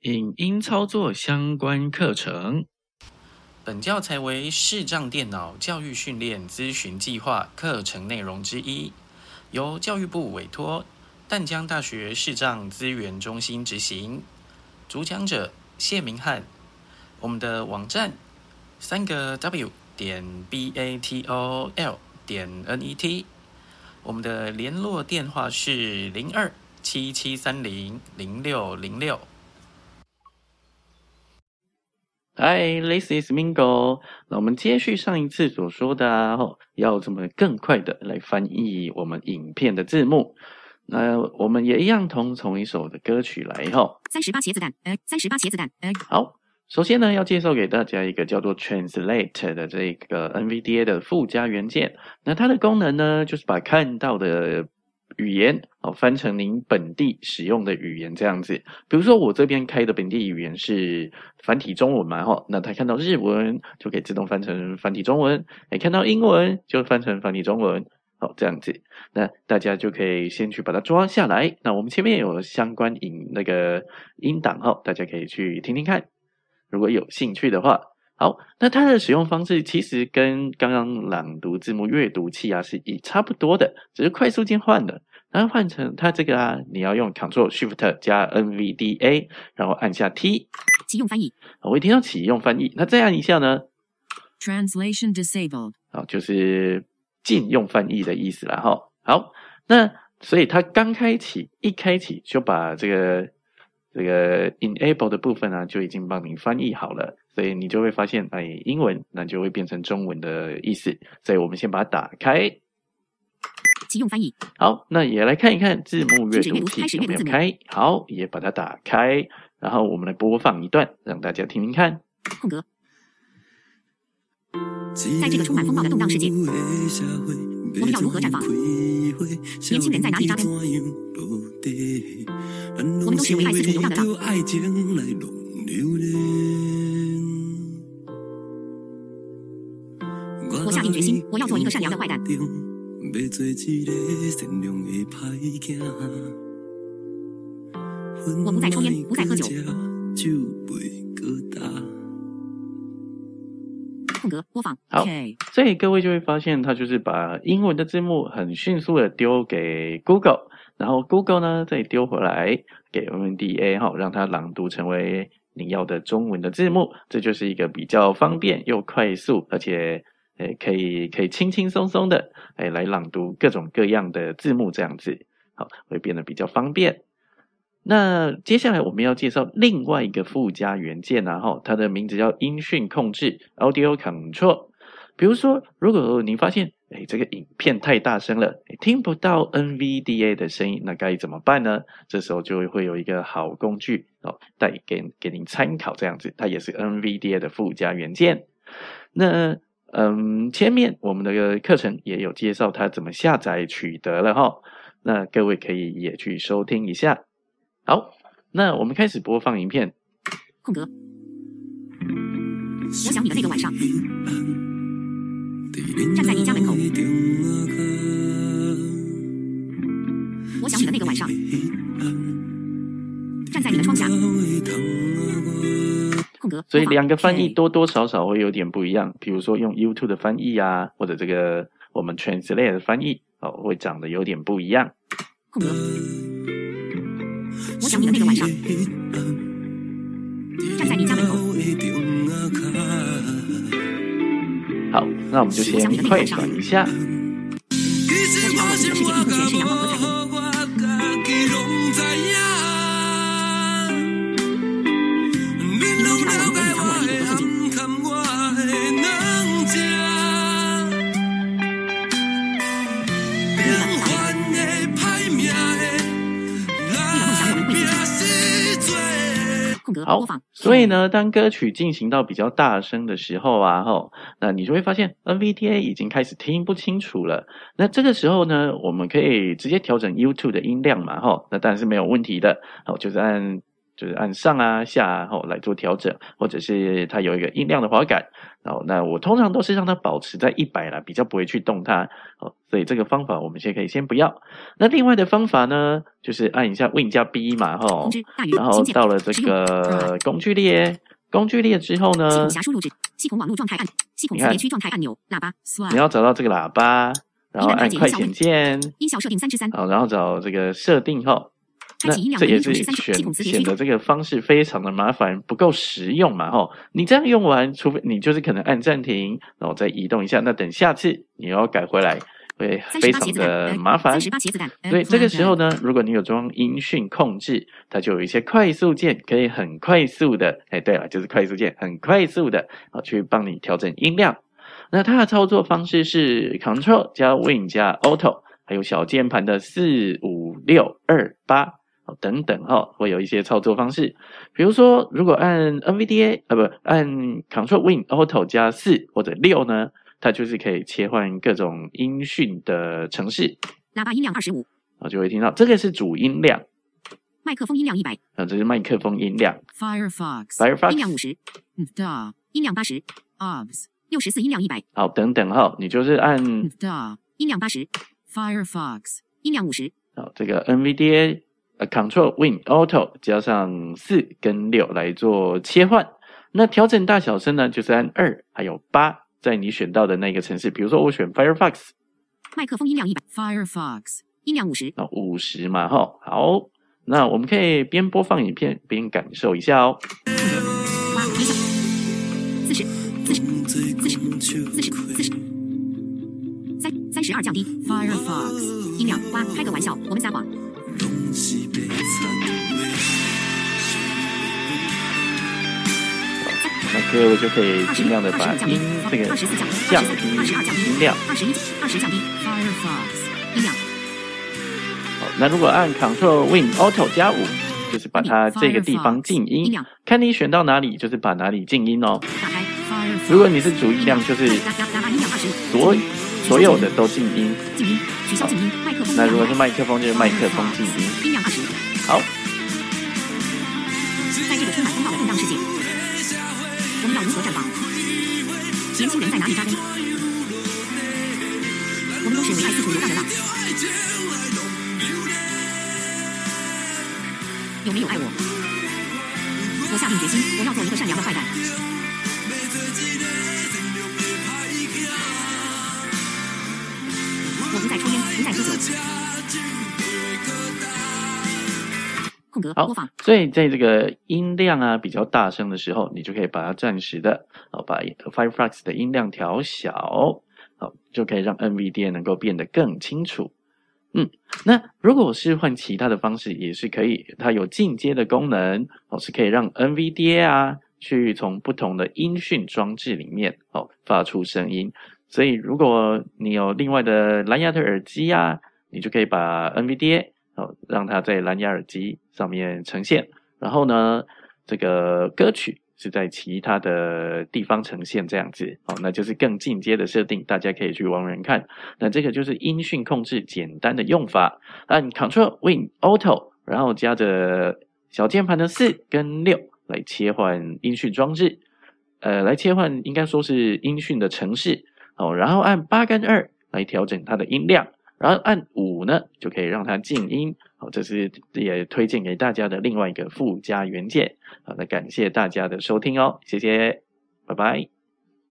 影音操作相关课程。本教材为视障电脑教育训练咨询计划课程内容之一，由教育部委托淡江大学视障资源中心执行。主讲者谢明翰。我们的网站三个 W 点 B A T O L 点 N E T。我们的联络电话是零二七七三零零六零六。Hi，this is Mingo。那我们接续上一次所说的啊，要怎么更快的来翻译我们影片的字幕？那我们也一样，同从一首的歌曲来哈。三十八茄子蛋，呃，三十八茄子蛋，呃。好。首先呢，要介绍给大家一个叫做 Translate 的这个 NVDA 的附加元件。那它的功能呢，就是把看到的语言哦翻成您本地使用的语言这样子。比如说我这边开的本地语言是繁体中文嘛，哈，那它看到日文就可以自动翻成繁体中文，哎，看到英文就翻成繁体中文，好，这样子。那大家就可以先去把它抓下来。那我们前面有相关音那个音档哈，大家可以去听听看。如果有兴趣的话，好，那它的使用方式其实跟刚刚朗读字幕阅读器啊是一差不多的，只是快速键换了，然后换成它这个啊，你要用 Ctrl Shift 加 NVDA，然后按下 T 启用翻译，我会听到启用翻译，那再按一下呢？Translation disabled，好，就是禁用翻译的意思了哈。好，那所以它刚开启，一开启就把这个。这个 enable 的部分呢，就已经帮你翻译好了，所以你就会发现，哎，英文那就会变成中文的意思。所以我们先把它打开，启用翻译。好，那也来看一看字幕阅读器有没有开。好，也把它打开，然后我们来播放一段，让大家听听看。空格。在这个充满风暴的动荡世界，我们要如何绽放？年轻人在哪里扎根？我们都是为爱四处流浪的浪。我要做一个善良的坏蛋。我不再抽烟，不再喝酒。格播放好，所以各位就会发现，它就是把英文的字幕很迅速的丢给 Google，然后 Google 呢再丢回来给 NDA 哈，让它朗读成为你要的中文的字幕，这就是一个比较方便又快速，而且诶可以可以轻轻松松的诶来朗读各种各样的字幕，这样子好会变得比较方便。那接下来我们要介绍另外一个附加元件，然后它的名字叫音讯控制 （Audio Control）。比如说，如果你发现，哎，这个影片太大声了，听不到 NVDA 的声音，那该怎么办呢？这时候就会有一个好工具哦，带给给您参考，这样子，它也是 NVDA 的附加元件。那嗯，前面我们的课程也有介绍它怎么下载取得了哈，那各位可以也去收听一下。好，那我们开始播放影片。空格。我想你的那个晚上，所以两个翻译多多少少会有点不一样，比如说用 YouTube 的翻译啊，或者这个我们 Translate 的翻译哦，会长得有点不一样。我想你的那个晚上，站在你家门口。好，那我们就先快转一下。我知道我们的世界并不全是阳光和彩虹。好，所以呢，当歌曲进行到比较大声的时候啊，吼，那你就会发现 NVDA 已经开始听不清楚了。那这个时候呢，我们可以直接调整 YouTube 的音量嘛，吼，那当然是没有问题的。好，就是按就是按上啊下啊后来做调整，或者是它有一个音量的滑杆，然后那我通常都是让它保持在一百啦，比较不会去动它，哦，所以这个方法我们先可以先不要。那另外的方法呢，就是按一下 Win 加 B 嘛，吼，然后到了这个工具列，工具列之后呢，系统网络状态按，系统四区状态按钮，喇叭，你要找到这个喇叭，然后按快捷键，音效设定三之三，好，然后找这个设定后。那这也是选显得这个方式非常的麻烦，不够实用嘛？吼，你这样用完，除非你就是可能按暂停，然后再移动一下。那等下次你要改回来，会非常的麻烦。所以这个时候呢，如果你有装音讯控制，它就有一些快速键，可以很快速的，哎，对了，就是快速键，很快速的啊，去帮你调整音量。那它的操作方式是 Control 加 Win 加 Auto，还有小键盘的四五六二八。等等哈，会有一些操作方式，比如说，如果按 NVDA 啊，不按 Control Win Auto 加四或者六呢，它就是可以切换各种音讯的程式。喇叭音量二十五，啊，就会听到这个是主音量。麦克风音量一百，啊，这是麦克风音量。Firefox，Firefox 音量五十。Da 音量八十。Obs 六十四音量一百。好，等等哈，你就是按 Da 音量八十。Firefox 音量五十。好，这个 NVDA。呃，Control Win Auto 加上四跟六来做切换。那调整大小声呢，就是按二还有八，在你选到的那个城市。比如说我选 Firefox，麦克风音量一百，Firefox 音量五十，那五十嘛，哈，好，那我们可以边播放影片边感受一下哦。八，四十，四十，四十，四十，四十，三三十二降低，Firefox 音量八，开个玩笑，我们撒谎。那各位就可以尽量的把音这个降低音量。好，那如果按 Control Win Auto 加五，就是把它这个地方静音。看你选到哪里，就是把哪里静音哦。如果你是主音量，就是所所有的都静音。静音，取消静音。那如果是麦克风，就是麦克风静音。音量二十。好。在这个充满风暴的动荡世界。我们要如何绽放？年轻人在哪里扎根？我们都是为爱四处流浪的浪。有没有爱我？我下定决心，我要做一个善良的坏蛋。好，所以在这个音量啊比较大声的时候，你就可以把它暂时的，好把 Firefox 的音量调小，好就可以让 NVDA 能够变得更清楚。嗯，那如果是换其他的方式也是可以，它有进阶的功能，哦是可以让 NVDA 啊去从不同的音讯装置里面哦发出声音。所以如果你有另外的蓝牙的耳机啊，你就可以把 NVDA。哦，让它在蓝牙耳机上面呈现，然后呢，这个歌曲是在其他的地方呈现这样子，哦，那就是更进阶的设定，大家可以去玩玩看。那这个就是音讯控制简单的用法，按 Ctrl Win Auto，然后加着小键盘的四跟六来切换音讯装置，呃，来切换应该说是音讯的程式，哦，然后按八跟二来调整它的音量。然后按五呢，就可以让它静音。好，这是也推荐给大家的另外一个附加元件。好，那感谢大家的收听哦，谢谢，拜拜。